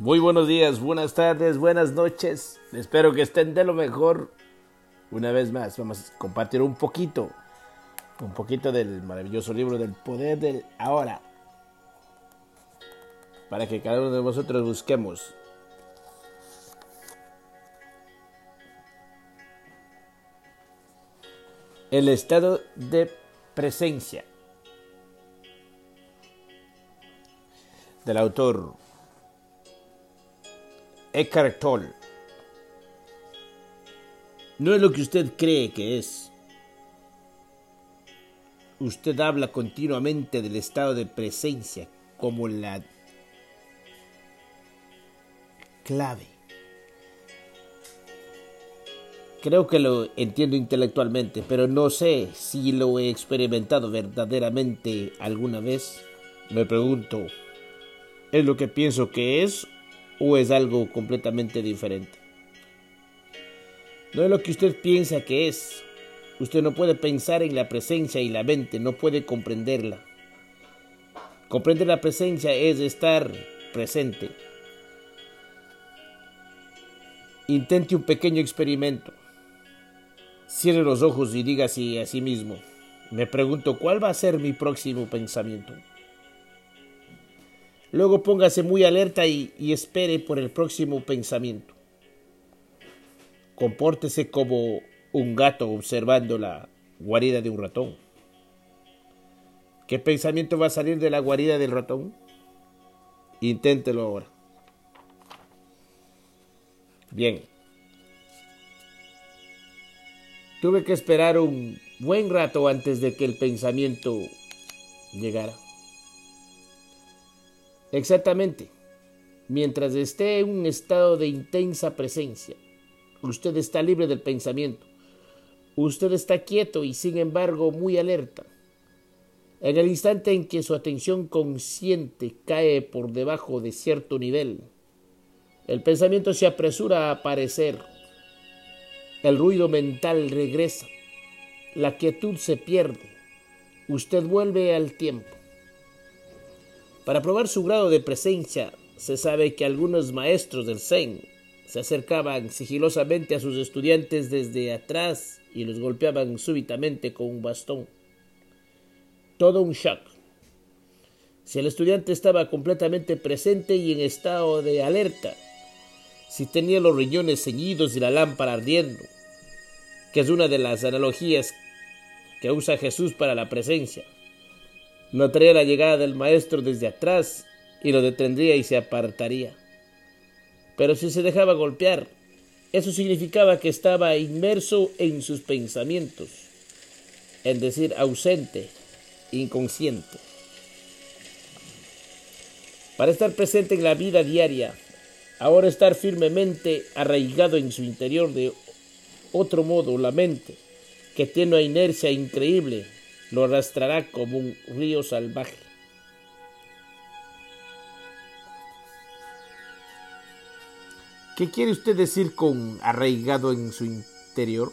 Muy buenos días, buenas tardes, buenas noches. Espero que estén de lo mejor. Una vez más, vamos a compartir un poquito, un poquito del maravilloso libro del poder del ahora. Para que cada uno de vosotros busquemos el estado de presencia del autor Eckhart Tolle. No es lo que usted cree que es. Usted habla continuamente del estado de presencia como la clave. Creo que lo entiendo intelectualmente, pero no sé si lo he experimentado verdaderamente alguna vez. Me pregunto, ¿es lo que pienso que es o es algo completamente diferente? No es lo que usted piensa que es. Usted no puede pensar en la presencia y la mente, no puede comprenderla. Comprender la presencia es estar presente. Intente un pequeño experimento. Cierre los ojos y diga así a sí mismo. Me pregunto cuál va a ser mi próximo pensamiento. Luego póngase muy alerta y, espere por el próximo pensamiento. Compórtese como un gato observando la guarida de un ratón. ¿Qué pensamiento va a salir de la guarida del ratón? Inténtelo ahora. Bien. Tuve que esperar un buen rato antes de que el pensamiento llegara. Exactamente. Mientras esté en un estado de intensa presencia, usted está libre del pensamiento. Usted está quieto y sin embargo muy alerta. En el instante en que su atención consciente cae por debajo de cierto nivel, el pensamiento se apresura a aparecer el ruido mental regresa. La quietud se pierde. Usted vuelve al tiempo. Para probar su grado de presencia, se sabe que algunos maestros del Zen se acercaban sigilosamente a sus estudiantes desde atrás y los golpeaban súbitamente con un bastón. Todo un shock. Si el estudiante estaba completamente presente y en estado de alerta, si tenía los riñones ceñidos y la lámpara ardiendo, que es una de las analogías que usa Jesús para la presencia. Notaría la llegada del maestro desde atrás y lo detendría y se apartaría. Pero si se dejaba golpear, eso significaba que estaba inmerso en sus pensamientos, es decir, ausente, inconsciente. Para estar presente en la vida diaria, ahora estar firmemente arraigado en su interior de otro modo la mente, que tiene una inercia increíble, lo arrastrará como un río salvaje. ¿Qué quiere usted decir con arraigado en su interior?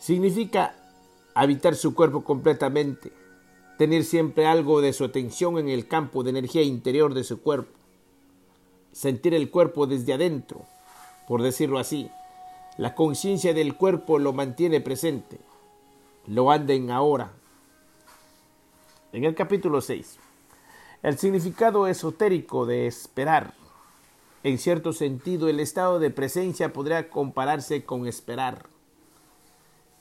Significa habitar su cuerpo completamente, tener siempre algo de su atención en el campo de energía interior de su cuerpo, sentir el cuerpo desde adentro, por decirlo así. La conciencia del cuerpo lo mantiene presente, lo anda en ahora. En el capítulo 6, el significado esotérico de esperar. En cierto sentido, el estado de presencia podría compararse con esperar.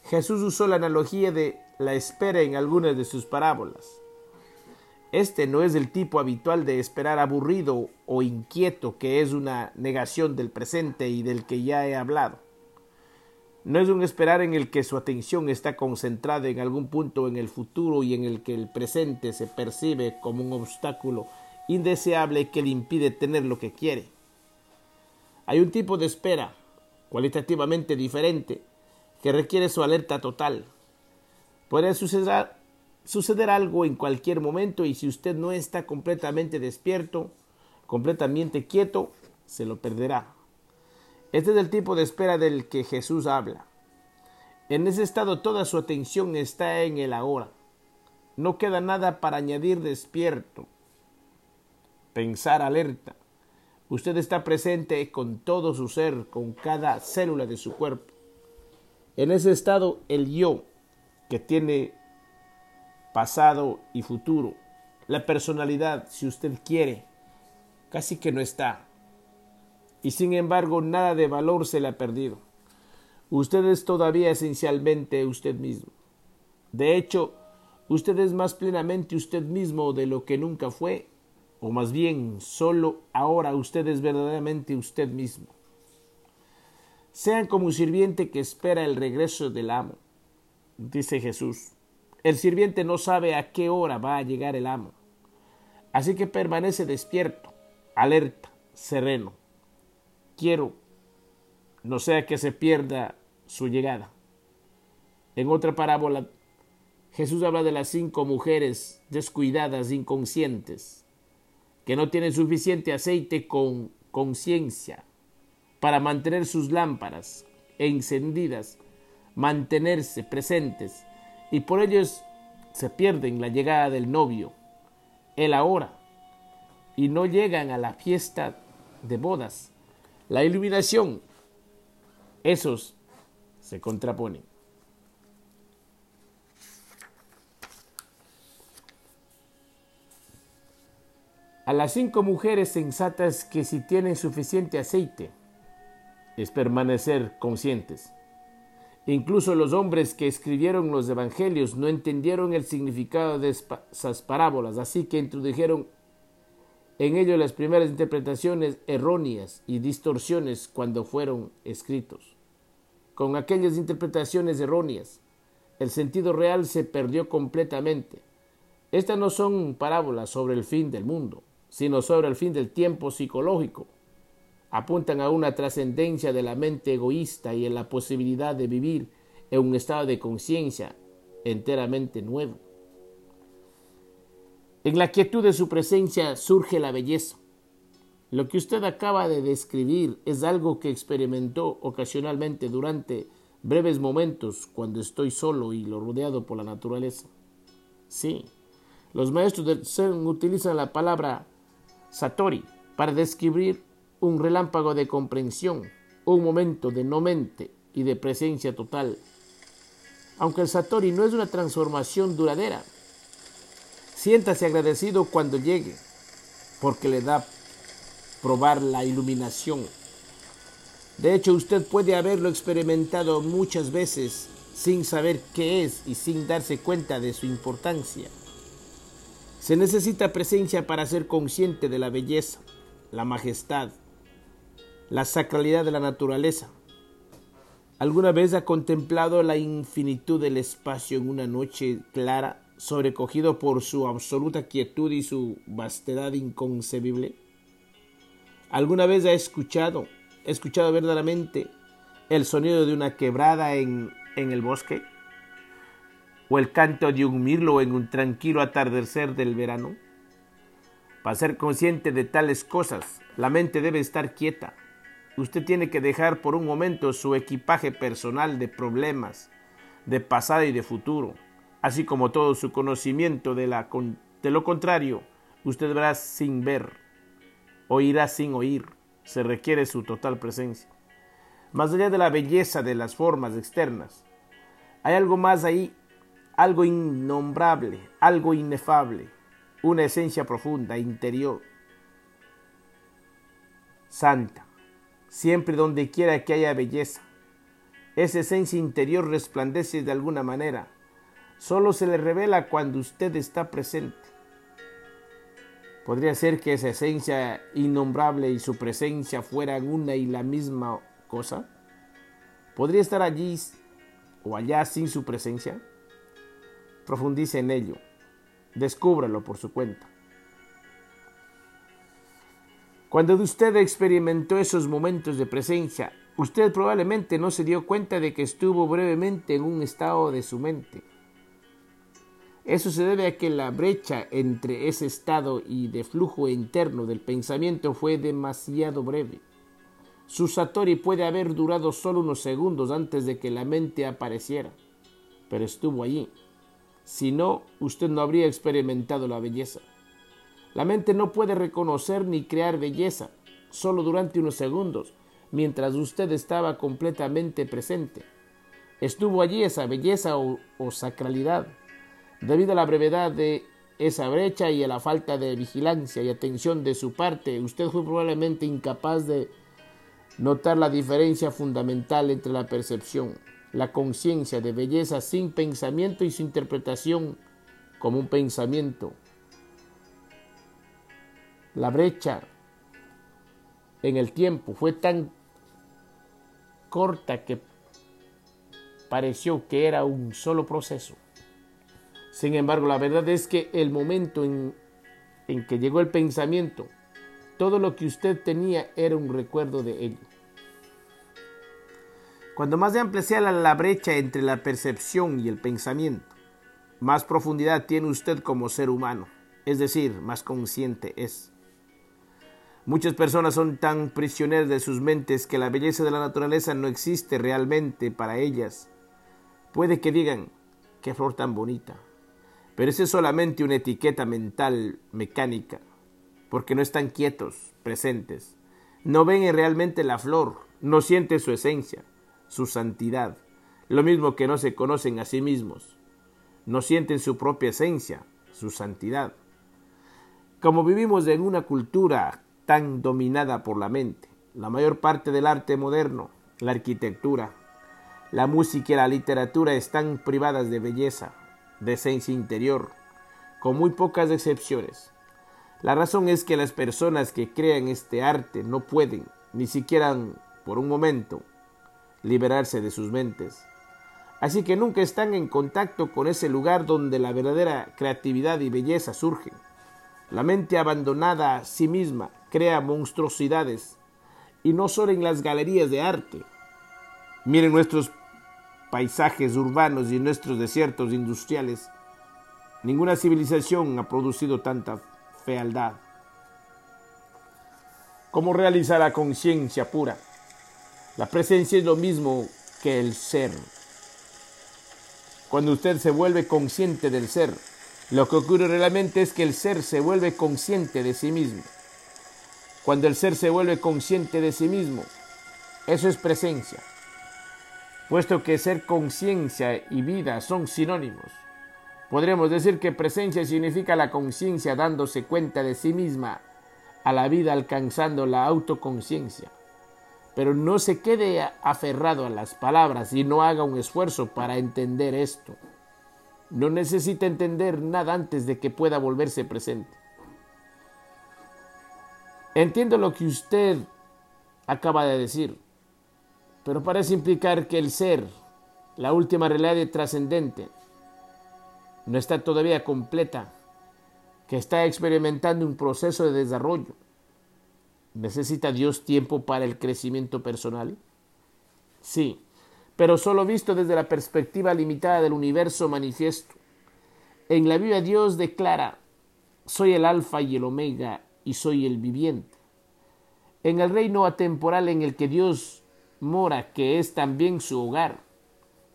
Jesús usó la analogía de la espera en algunas de sus parábolas. Este no es el tipo habitual de esperar aburrido o inquieto, que es una negación del presente y del que ya he hablado. No es un esperar en el que su atención está concentrada en algún punto en el futuro y en el que el presente se percibe como un obstáculo indeseable que le impide tener lo que quiere. Hay un tipo de espera cualitativamente diferente que requiere su alerta total. Puede suceder, suceder algo en cualquier momento y si usted no está completamente despierto, completamente quieto, se lo perderá. Este es el tipo de espera del que Jesús habla. En ese estado toda su atención está en el ahora. No queda nada para añadir despierto, pensar alerta, Usted está presente con todo su ser, con cada célula de su cuerpo. En ese estado, el yo, que tiene pasado y futuro, la personalidad, si usted quiere, casi que no está. Y sin embargo, nada de valor se le ha perdido. Usted es todavía esencialmente usted mismo. De hecho, usted es más plenamente usted mismo de lo que nunca fue, o más bien, solo ahora usted es verdaderamente usted mismo. Sean como un sirviente que espera el regreso del amo, dice Jesús. El sirviente no sabe a qué hora va a llegar el amo, así que permanece despierto, alerta, sereno. Quiero, no sea que se pierda su llegada. En otra parábola Jesús habla de las cinco mujeres descuidadas, inconscientes, que no tienen suficiente aceite con conciencia para mantener sus lámparas encendidas, mantenerse presentes, y por ellos se pierden la llegada del novio, el ahora, y no llegan a la fiesta de bodas. La iluminación, esos se contraponen. a las cinco mujeres sensatas que si tienen suficiente aceite es permanecer conscientes. Incluso los hombres que escribieron los evangelios no entendieron el significado de esas parábolas, así que introdujeron en ello las primeras interpretaciones erróneas y distorsiones cuando fueron escritos. Con aquellas interpretaciones erróneas, el sentido real se perdió completamente. Estas no son parábolas sobre el fin del mundo, sino sobre el fin del tiempo psicológico. Apuntan a una trascendencia de la mente egoísta y en la posibilidad de vivir en un estado de conciencia enteramente nuevo. En la quietud de su presencia surge la belleza. Lo que usted acaba de describir es algo que experimentó ocasionalmente durante breves momentos cuando estoy solo y lo rodeado por la naturaleza. Sí, los maestros del Zen utilizan la palabra Satori para describir un relámpago de comprensión, un momento de no mente y de presencia total. Aunque el Satori no es una transformación duradera, siéntase agradecido cuando llegue, porque le da probar la iluminación. De hecho, usted puede haberlo experimentado muchas veces sin saber qué es y sin darse cuenta de su importancia. Se necesita presencia para ser consciente de la belleza, la majestad, la sacralidad de la naturaleza. ¿Alguna vez ha contemplado la infinitud del espacio en una noche clara, sobrecogido por su absoluta quietud y su vastedad inconcebible? ¿Alguna vez ha escuchado, escuchado verdaderamente el sonido de una quebrada en, en el bosque? o el canto de un mirlo en un tranquilo atardecer del verano? Para ser consciente de tales cosas, la mente debe estar quieta. Usted tiene que dejar por un momento su equipaje personal de problemas, de pasado y de futuro, así como todo su conocimiento de, la, lo contrario, usted verá sin ver, oirá sin oír, se requiere su total presencia. Más allá de la belleza de las formas externas, hay algo más ahí algo innombrable, algo inefable, una esencia profunda, interior, santa, siempre donde quiera que haya belleza. Esa esencia interior resplandece de alguna manera, solo se le revela cuando usted está presente. Podría ser que esa esencia innombrable y su presencia fueran una y la misma cosa. ¿Podría estar allí o allá sin su presencia? Profundice en ello. Descúbralo por su cuenta. Cuando usted experimentó esos momentos de presencia, usted probablemente no se dio cuenta de que estuvo brevemente en un estado de su mente. Eso se debe a que la brecha entre ese estado y de flujo interno del pensamiento fue demasiado breve. Su Satori puede haber durado solo unos segundos antes de que la mente apareciera, pero estuvo allí. Si no, usted no habría experimentado la belleza. La mente no puede reconocer ni crear belleza, solo durante unos segundos, mientras usted estaba completamente presente. Estuvo allí esa belleza o, sacralidad. Debido a la brevedad de esa brecha y a la falta de vigilancia y atención de su parte, usted fue probablemente incapaz de notar la diferencia fundamental entre la percepción, la conciencia de belleza sin pensamiento y su interpretación como un pensamiento. La brecha en el tiempo fue tan corta que pareció que era un solo proceso. Sin embargo, la verdad es que el momento en, en que llegó el pensamiento, todo lo que usted tenía era un recuerdo de ello. Cuando más amplia sea la brecha entre la percepción y el pensamiento, más profundidad tiene usted como ser humano, es decir, más consciente es. Muchas personas son tan prisioneras de sus mentes que la belleza de la naturaleza no existe realmente para ellas. Puede que digan, qué flor tan bonita, pero es solamente una etiqueta mental mecánica, porque no están quietos, presentes. No ven realmente la flor, no sienten su esencia, su santidad, lo mismo que no se conocen a sí mismos no sienten su propia esencia, su santidad. Como vivimos en una cultura tan dominada por la mente, la mayor parte del arte moderno, la arquitectura, la música y la literatura están privadas de belleza, de esencia interior, con muy pocas excepciones. La razón es que las personas que crean este arte no pueden, ni siquiera por un momento, liberarse de sus mentes. Así que nunca están en contacto con ese lugar donde la verdadera creatividad y belleza surgen. La mente abandonada a sí misma crea monstruosidades, y no solo en las galerías de arte. Miren nuestros paisajes urbanos y nuestros desiertos industriales. Ninguna civilización ha producido tanta fealdad. ¿Cómo realizar la conciencia pura? La presencia es lo mismo que el ser. Cuando usted se vuelve consciente del ser, lo que ocurre realmente es que el ser se vuelve consciente de sí mismo. Cuando el ser se vuelve consciente de sí mismo, eso es presencia. Puesto que ser conciencia y vida son sinónimos, podríamos decir que presencia significa la conciencia dándose cuenta de sí misma a la vida alcanzando la autoconciencia pero no se quede aferrado a las palabras y no haga un esfuerzo para entender esto. No necesita entender nada antes de que pueda volverse presente. Entiendo lo que usted acaba de decir, pero parece implicar que el ser, la última realidad trascendente, no está todavía completa, que está experimentando un proceso de desarrollo ¿Necesita Dios tiempo para el crecimiento personal? Sí, pero solo visto desde la perspectiva limitada del universo manifiesto. En la Biblia Dios declara, soy el alfa y el omega y soy el viviente. En el reino atemporal en el que Dios mora, que es también su hogar,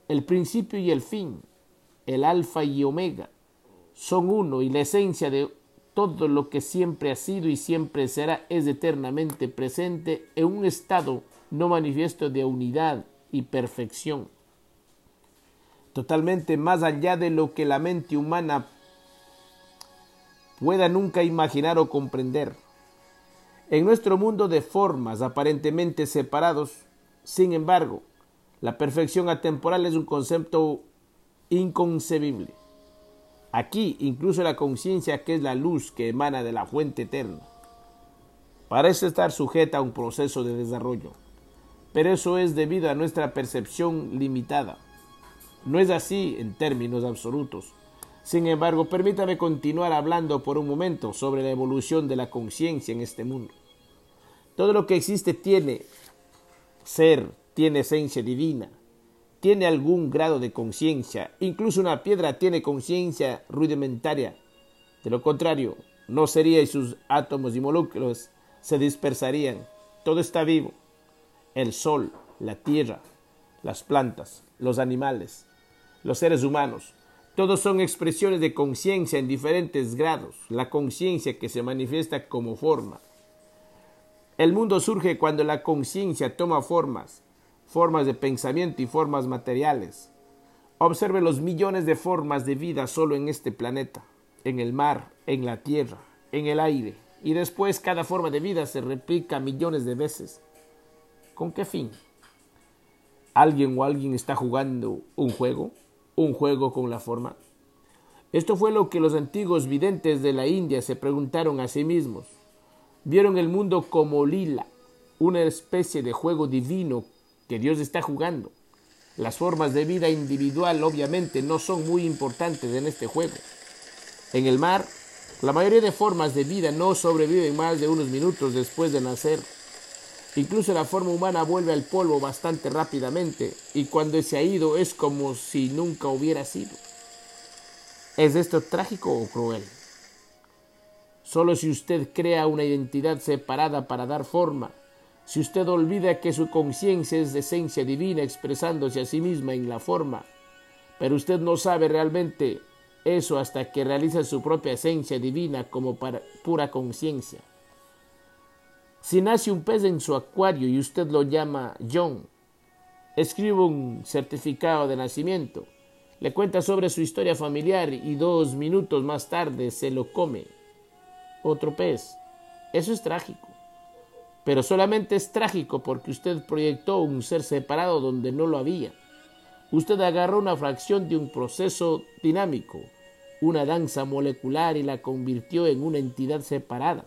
el principio y el fin, el alfa y omega, son uno y la esencia de todo lo que siempre ha sido y siempre será es eternamente presente en un estado no manifiesto de unidad y perfección, totalmente más allá de lo que la mente humana pueda nunca imaginar o comprender. En nuestro mundo de formas aparentemente separados, sin embargo, la perfección atemporal es un concepto inconcebible. Aquí incluso la conciencia que es la luz que emana de la fuente eterna. Parece estar sujeta a un proceso de desarrollo, pero eso es debido a nuestra percepción limitada. No es así en términos absolutos. Sin embargo, permítame continuar hablando por un momento sobre la evolución de la conciencia en este mundo. Todo lo que existe tiene ser, tiene esencia divina, tiene algún grado de conciencia. Incluso una piedra tiene conciencia rudimentaria. De lo contrario, no sería y sus átomos y moléculas se dispersarían. Todo está vivo. El sol, la tierra, las plantas, los animales, los seres humanos. Todos son expresiones de conciencia en diferentes grados. La conciencia que se manifiesta como forma. El mundo surge cuando la conciencia toma formas, formas de pensamiento y formas materiales. Observe los millones de formas de vida solo en este planeta, en el mar, en la tierra, en el aire, y después cada forma de vida se replica millones de veces. ¿Con qué fin? ¿Alguien o alguien está jugando un juego? ¿Un juego con la forma? Esto fue lo que los antiguos videntes de la India se preguntaron a sí mismos vieron el mundo como lila, una especie de juego divino que Dios está jugando. Las formas de vida individual obviamente no son muy importantes en este juego. En el mar, la mayoría de formas de vida no sobreviven más de unos minutos después de nacer. Incluso la forma humana vuelve al polvo bastante rápidamente y cuando se ha ido es como si nunca hubiera sido. ¿Es esto trágico o cruel? Solo si usted crea una identidad separada para dar forma, si usted olvida que su conciencia es de esencia divina expresándose a sí misma en la forma, pero usted no sabe realmente eso hasta que realiza su propia esencia divina como pura conciencia. Si nace un pez en su acuario y usted lo llama John, escribe un certificado de nacimiento, le cuenta sobre su historia familiar y dos minutos más tarde se lo come otro pez. Eso es trágico. Pero solamente es trágico porque usted proyectó un ser separado donde no lo había. Usted agarró una fracción de un proceso dinámico, una danza molecular y la convirtió en una entidad separada.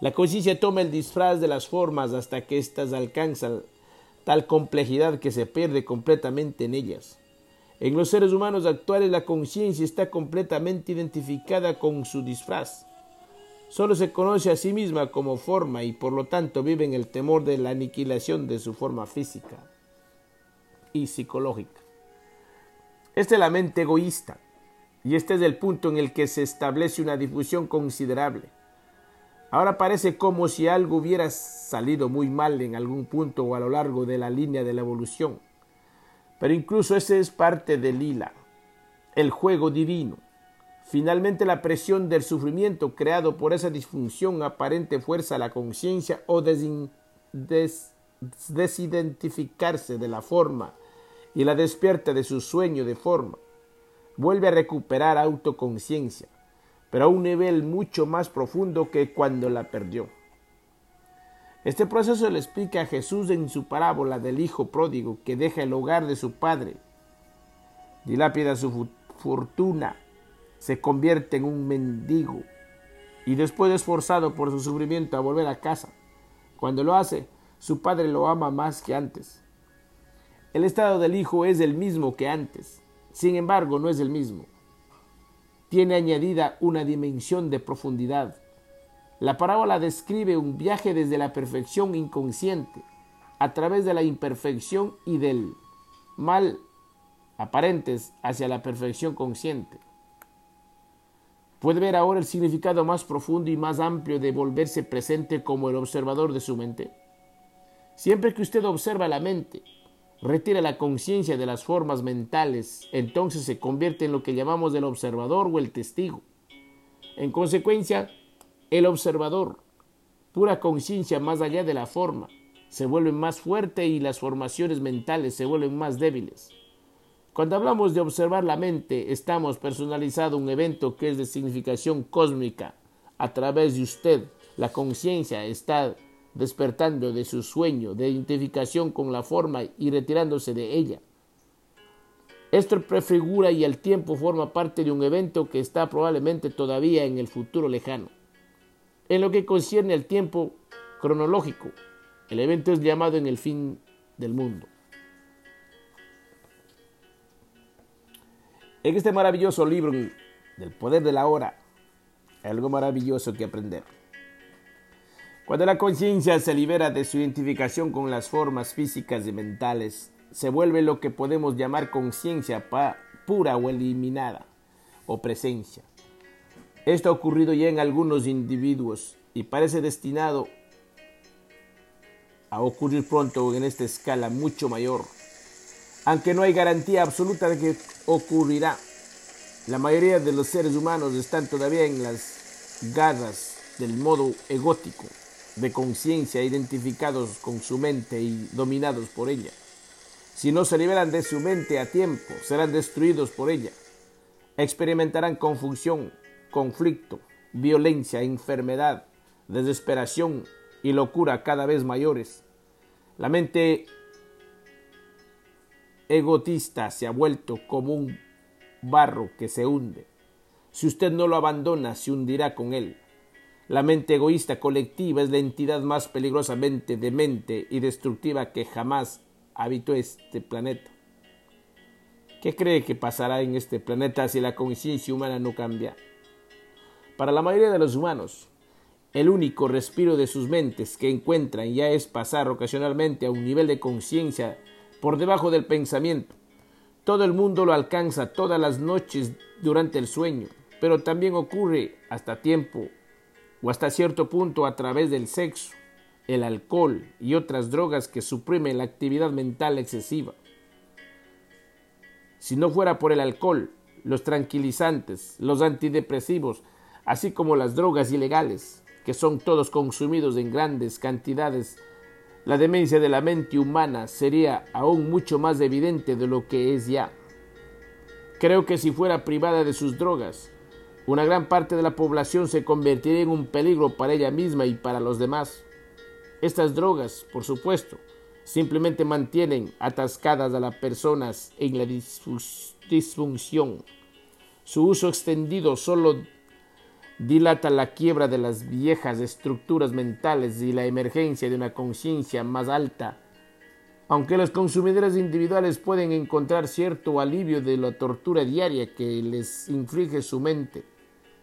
La conciencia toma el disfraz de las formas hasta que éstas alcanzan tal complejidad que se pierde completamente en ellas. En los seres humanos actuales la conciencia está completamente identificada con su disfraz. Solo se conoce a sí misma como forma y por lo tanto vive en el temor de la aniquilación de su forma física y psicológica. Esta es la mente egoísta y este es el punto en el que se establece una difusión considerable. Ahora parece como si algo hubiera salido muy mal en algún punto o a lo largo de la línea de la evolución pero incluso ese es parte del lila, el juego divino. Finalmente la presión del sufrimiento creado por esa disfunción aparente fuerza a la conciencia o desidentificarse de la forma y la despierta de su sueño de forma. Vuelve a recuperar autoconciencia, pero a un nivel mucho más profundo que cuando la perdió. Este proceso le explica a Jesús en su parábola del hijo pródigo que deja el hogar de su padre, dilapida su fortuna, se convierte en un mendigo y después es forzado por su sufrimiento a volver a casa. Cuando lo hace, su padre lo ama más que antes. El estado del hijo es el mismo que antes, sin embargo no es el mismo. Tiene añadida una dimensión de profundidad la parábola describe un viaje desde la perfección inconsciente a través de la imperfección y del mal aparentes hacia la perfección consciente. Puede ver ahora el significado más profundo y más amplio de volverse presente como el observador de su mente. Siempre que usted observa la mente, retira la conciencia de las formas mentales, entonces se convierte en lo que llamamos el observador o el testigo. En consecuencia, el observador, pura conciencia más allá de la forma, se vuelve más fuerte y las formaciones mentales se vuelven más débiles. Cuando hablamos de observar la mente, estamos personalizando un evento que es de significación cósmica. A través de usted, la conciencia está despertando de su sueño de identificación con la forma y retirándose de ella. Esto prefigura y el tiempo forma parte de un evento que está probablemente todavía en el futuro lejano. En lo que concierne al tiempo cronológico, el evento es llamado en el fin del mundo. En este maravilloso libro del poder de la hora, hay algo maravilloso que aprender. Cuando la conciencia se libera de su identificación con las formas físicas y mentales, se vuelve lo que podemos llamar conciencia pura o eliminada, o presencia. Esto ha ocurrido ya en algunos individuos y parece destinado a ocurrir pronto en esta escala mucho mayor, aunque no hay garantía absoluta de que ocurrirá. La mayoría de los seres humanos están todavía en las garras del modo egótico, de conciencia identificados con su mente y dominados por ella. Si no se liberan de su mente a tiempo, serán destruidos por ella. Experimentarán confusión, conflicto, violencia, enfermedad, desesperación y locura cada vez mayores. La mente egotista se ha vuelto como un barro que se hunde. Si usted no lo abandona, se hundirá con él. La mente egoísta colectiva es la entidad más peligrosamente demente y destructiva que jamás habitó este planeta. ¿Qué cree que pasará en este planeta si la conciencia humana no cambia? Para la mayoría de los humanos, el único respiro de sus mentes que encuentran ya es pasar ocasionalmente a un nivel de conciencia por debajo del pensamiento. Todo el mundo lo alcanza todas las noches durante el sueño, pero también ocurre hasta tiempo o hasta cierto punto a través del sexo, el alcohol y otras drogas que suprimen la actividad mental excesiva. Si no fuera por el alcohol, los tranquilizantes, los antidepresivos, así como las drogas ilegales, que son todos consumidos en grandes cantidades, la demencia de la mente humana sería aún mucho más evidente de lo que es ya. Creo que si fuera privada de sus drogas, una gran parte de la población se convertiría en un peligro para ella misma y para los demás. Estas drogas, por supuesto, simplemente mantienen atascadas a las personas en la disfunción. Su uso extendido solo dilata la quiebra de las viejas estructuras mentales y la emergencia de una conciencia más alta. Aunque los consumidores individuales pueden encontrar cierto alivio de la tortura diaria que les inflige su mente,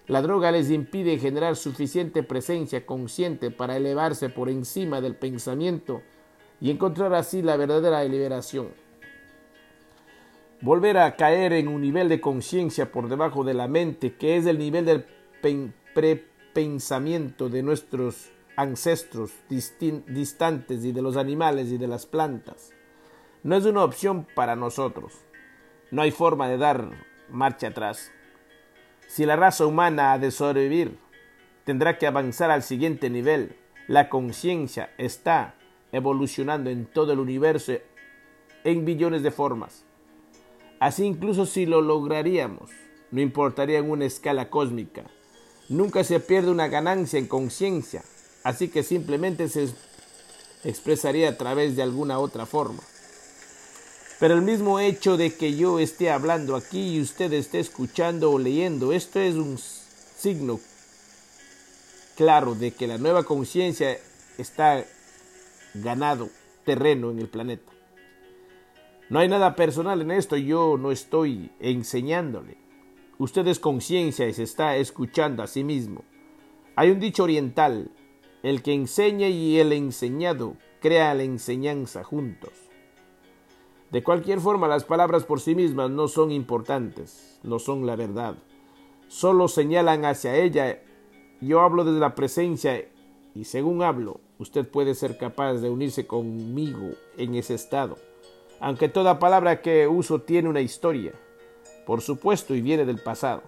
la droga les impide generar suficiente presencia consciente para elevarse por encima del pensamiento y encontrar así la verdadera liberación. Volver a caer en un nivel de conciencia por debajo de la mente, que es el nivel del prepensamiento de nuestros ancestros distantes y de los animales y de las plantas. No es una opción para nosotros. No hay forma de dar marcha atrás. Si la raza humana ha de sobrevivir, tendrá que avanzar al siguiente nivel. La conciencia está evolucionando en todo el universo en billones de formas. Así incluso si lo lograríamos, no importaría en una escala cósmica. Nunca se pierde una ganancia en conciencia, así que simplemente se expresaría a través de alguna otra forma. Pero el mismo hecho de que yo esté hablando aquí y usted esté escuchando o leyendo, esto es un signo claro de que la nueva conciencia está ganado terreno en el planeta. No hay nada personal en esto, yo no estoy enseñándole. Usted es conciencia y se está escuchando a sí mismo. Hay un dicho oriental, el que enseña y el enseñado crea la enseñanza juntos. De cualquier forma, las palabras por sí mismas no son importantes, no son la verdad. Solo señalan hacia ella. Yo hablo desde la presencia y según hablo, usted puede ser capaz de unirse conmigo en ese estado. Aunque toda palabra que uso tiene una historia, por supuesto, y viene del pasado.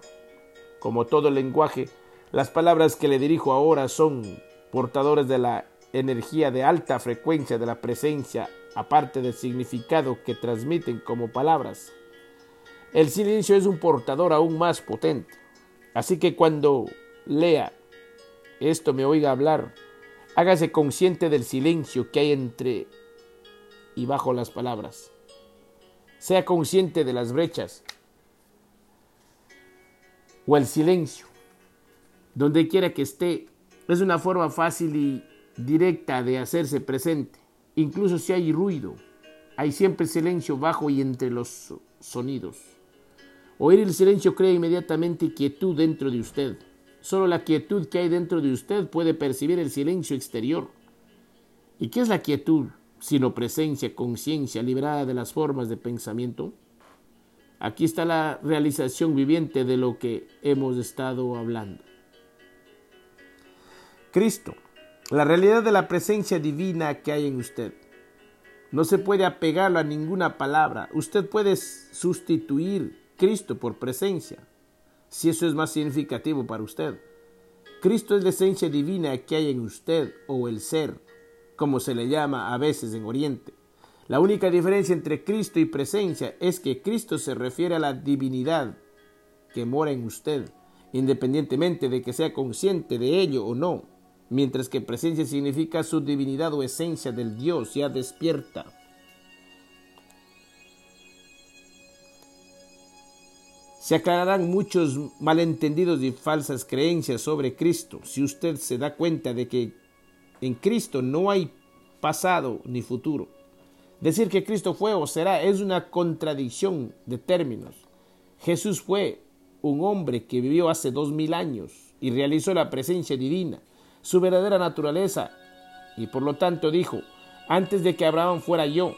Como todo lenguaje, las palabras que le dirijo ahora son portadores de la energía de alta frecuencia de la presencia, aparte del significado que transmiten como palabras. El silencio es un portador aún más potente. Así que cuando lea esto, me oiga hablar, hágase consciente del silencio que hay entre y bajo las palabras. Sea consciente de las brechas o el silencio. Donde quiera que esté, es una forma fácil y directa de hacerse presente. Incluso si hay ruido, hay siempre silencio bajo y entre los sonidos. Oír el silencio crea inmediatamente quietud dentro de usted. Solo la quietud que hay dentro de usted puede percibir el silencio exterior. ¿Y qué es la quietud sino presencia, conciencia liberada de las formas de pensamiento? Aquí está la realización viviente de lo que hemos estado hablando. Cristo, la realidad de la presencia divina que hay en usted. No se puede apegarlo a ninguna palabra. Usted puede sustituir Cristo por presencia, si eso es más significativo para usted. Cristo es la esencia divina que hay en usted o el ser, como se le llama a veces en Oriente. La única diferencia entre Cristo y presencia es que Cristo se refiere a la divinidad que mora en usted, independientemente de que sea consciente de ello o no, mientras que presencia significa su divinidad o esencia del Dios ya despierta. Se aclararán muchos malentendidos y falsas creencias sobre Cristo si usted se da cuenta de que en Cristo no hay pasado ni futuro. Decir que Cristo fue o será es una contradicción de términos. Jesús fue un hombre que vivió hace dos mil años y realizó la presencia divina, su verdadera naturaleza, y por lo tanto dijo, antes de que Abraham fuera yo.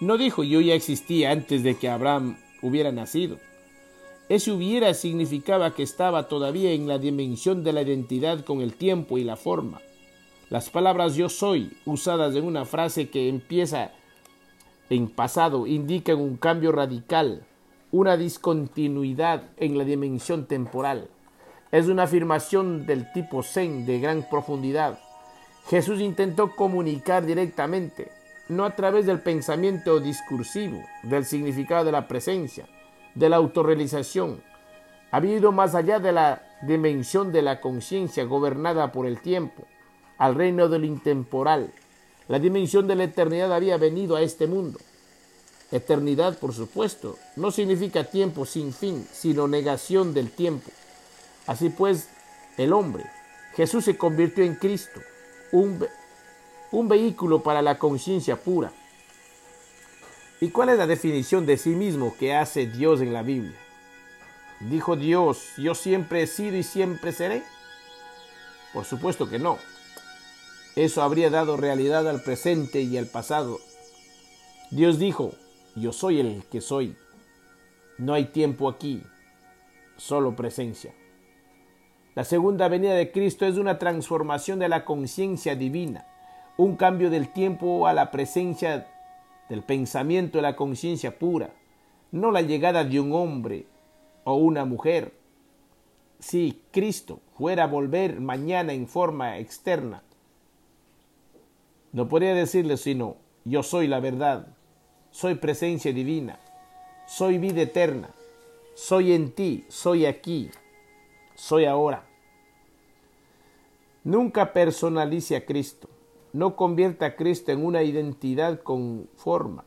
No dijo yo ya existía antes de que Abraham hubiera nacido. Ese hubiera significaba que estaba todavía en la dimensión de la identidad con el tiempo y la forma. Las palabras yo soy, usadas en una frase que empieza en pasado, indican un cambio radical, una discontinuidad en la dimensión temporal. Es una afirmación del tipo Zen de gran profundidad. Jesús intentó comunicar directamente, no a través del pensamiento discursivo, del significado de la presencia, de la autorrealización. Había ido más allá de la dimensión de la conciencia gobernada por el tiempo al reino del intemporal. La dimensión de la eternidad había venido a este mundo. Eternidad, por supuesto, no significa tiempo sin fin, sino negación del tiempo. Así pues, el hombre, Jesús se convirtió en Cristo, un, un vehículo para la conciencia pura. ¿Y cuál es la definición de sí mismo que hace Dios en la Biblia? ¿Dijo Dios, yo siempre he sido y siempre seré? Por supuesto que no. Eso habría dado realidad al presente y al pasado. Dios dijo, yo soy el que soy. No hay tiempo aquí, solo presencia. La segunda venida de Cristo es una transformación de la conciencia divina, un cambio del tiempo a la presencia del pensamiento de la conciencia pura, no la llegada de un hombre o una mujer. Si Cristo fuera a volver mañana en forma externa, no podría decirle sino, yo soy la verdad, soy presencia divina, soy vida eterna, soy en ti, soy aquí, soy ahora. Nunca personalice a Cristo, no convierta a Cristo en una identidad con forma.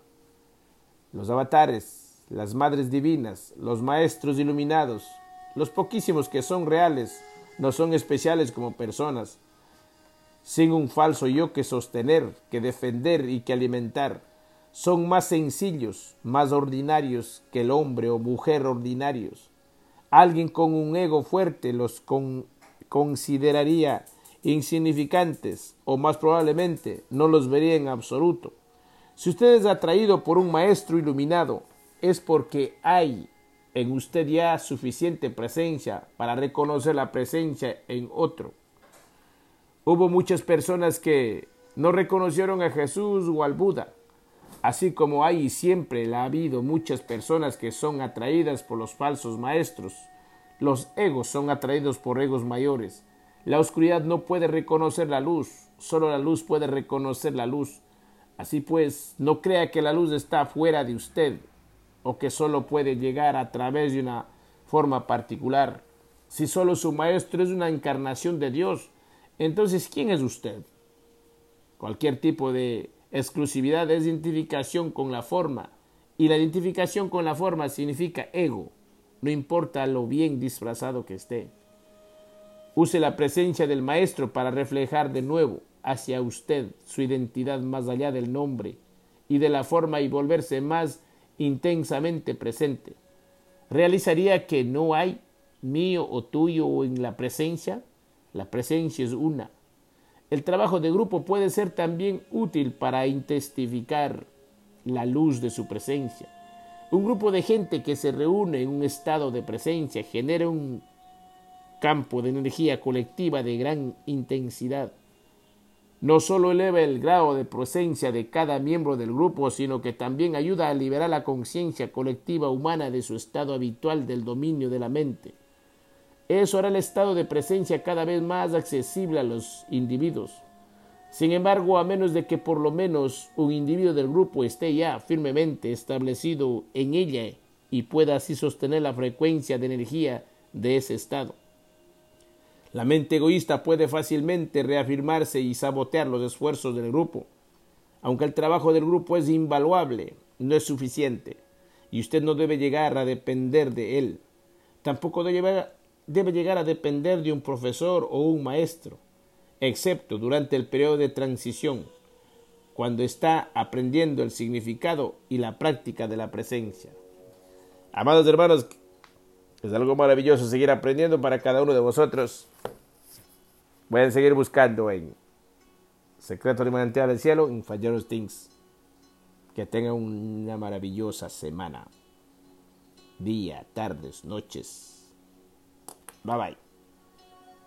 Los avatares, las madres divinas, los maestros iluminados, los poquísimos que son reales, no son especiales como personas, sin un falso yo que sostener, que defender y que alimentar. Son más sencillos, más ordinarios que el hombre o mujer ordinarios. Alguien con un ego fuerte los consideraría insignificantes o más probablemente no los vería en absoluto. Si usted es atraído por un maestro iluminado, es porque hay en usted ya suficiente presencia para reconocer la presencia en otro. Hubo muchas personas que no reconocieron a Jesús o al Buda, así como hay y siempre ha habido muchas personas que son atraídas por los falsos maestros. Los egos son atraídos por egos mayores. La oscuridad no puede reconocer la luz, solo la luz puede reconocer la luz. Así pues, no crea que la luz está fuera de usted o que solo puede llegar a través de una forma particular. Si solo su maestro es una encarnación de Dios, entonces, ¿quién es usted? Cualquier tipo de exclusividad es identificación con la forma, y la identificación con la forma significa ego, no importa lo bien disfrazado que esté. Use la presencia del Maestro para reflejar de nuevo hacia usted su identidad más allá del nombre y de la forma y volverse más intensamente presente. ¿Realizaría que no hay mío o tuyo en la presencia? La presencia es una. El trabajo de grupo puede ser también útil para intensificar la luz de su presencia. Un grupo de gente que se reúne en un estado de presencia genera un campo de energía colectiva de gran intensidad. No solo eleva el grado de presencia de cada miembro del grupo, sino que también ayuda a liberar la conciencia colectiva humana de su estado habitual del dominio de la mente. Eso hará el estado de presencia cada vez más accesible a los individuos. Sin embargo, a menos de que por lo menos un individuo del grupo esté ya firmemente establecido en ella y pueda así sostener la frecuencia de energía de ese estado. La mente egoísta puede fácilmente reafirmarse y sabotear los esfuerzos del grupo. Aunque el trabajo del grupo es invaluable, no es suficiente, y usted no debe llegar a depender de él. Tampoco debe llegar a depender de un profesor o un maestro, excepto durante el periodo de transición, cuando está aprendiendo el significado y la práctica de la presencia. Amados hermanos, es algo maravilloso seguir aprendiendo para cada uno de vosotros. Pueden seguir buscando en Secreto de Manantial del Cielo, en Falleros Things. Que tengan una maravillosa semana. Día, tardes, noches. Bye bye.